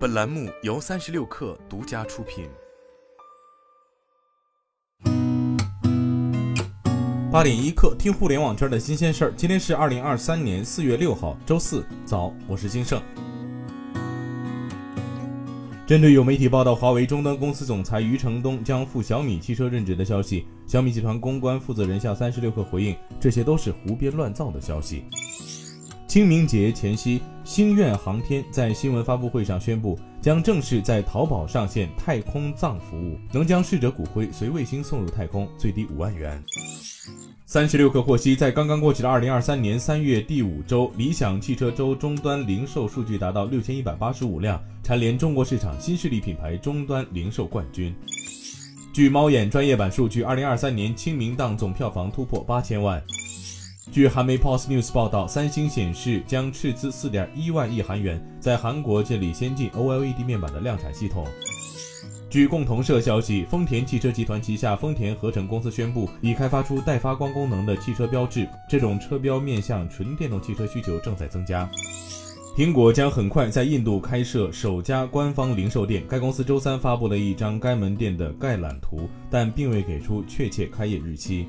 本栏目由三十六氪独家出品。八点一刻，听互联网圈的新鲜事儿。今天是二零二三年四月六号，周四早，我是金盛。针对有媒体报道华为终端公司总裁余承东将赴小米汽车任职的消息，小米集团公关负责人向三十六氪回应，这些都是胡编乱造的消息。清明节前夕，星愿航天在新闻发布会上宣布，将正式在淘宝上线太空葬服务，能将逝者骨灰随卫星送入太空，最低五万元。三十六氪获悉，在刚刚过去的二零二三年三月第五周，理想汽车周终端零售数据达到六千一百八十五辆，蝉联中国市场新势力品牌终端零售冠军。据猫眼专业版数据，二零二三年清明档总票房突破八千万。据韩媒 POS News 报道，三星显示将斥资四点一万亿韩元，在韩国建立先进 OLED 面板的量产系统。据共同社消息，丰田汽车集团旗下丰田合成公司宣布，已开发出带发光功能的汽车标志。这种车标面向纯电动汽车需求正在增加。苹果将很快在印度开设首家官方零售店。该公司周三发布了一张该门店的概览图，但并未给出确切开业日期。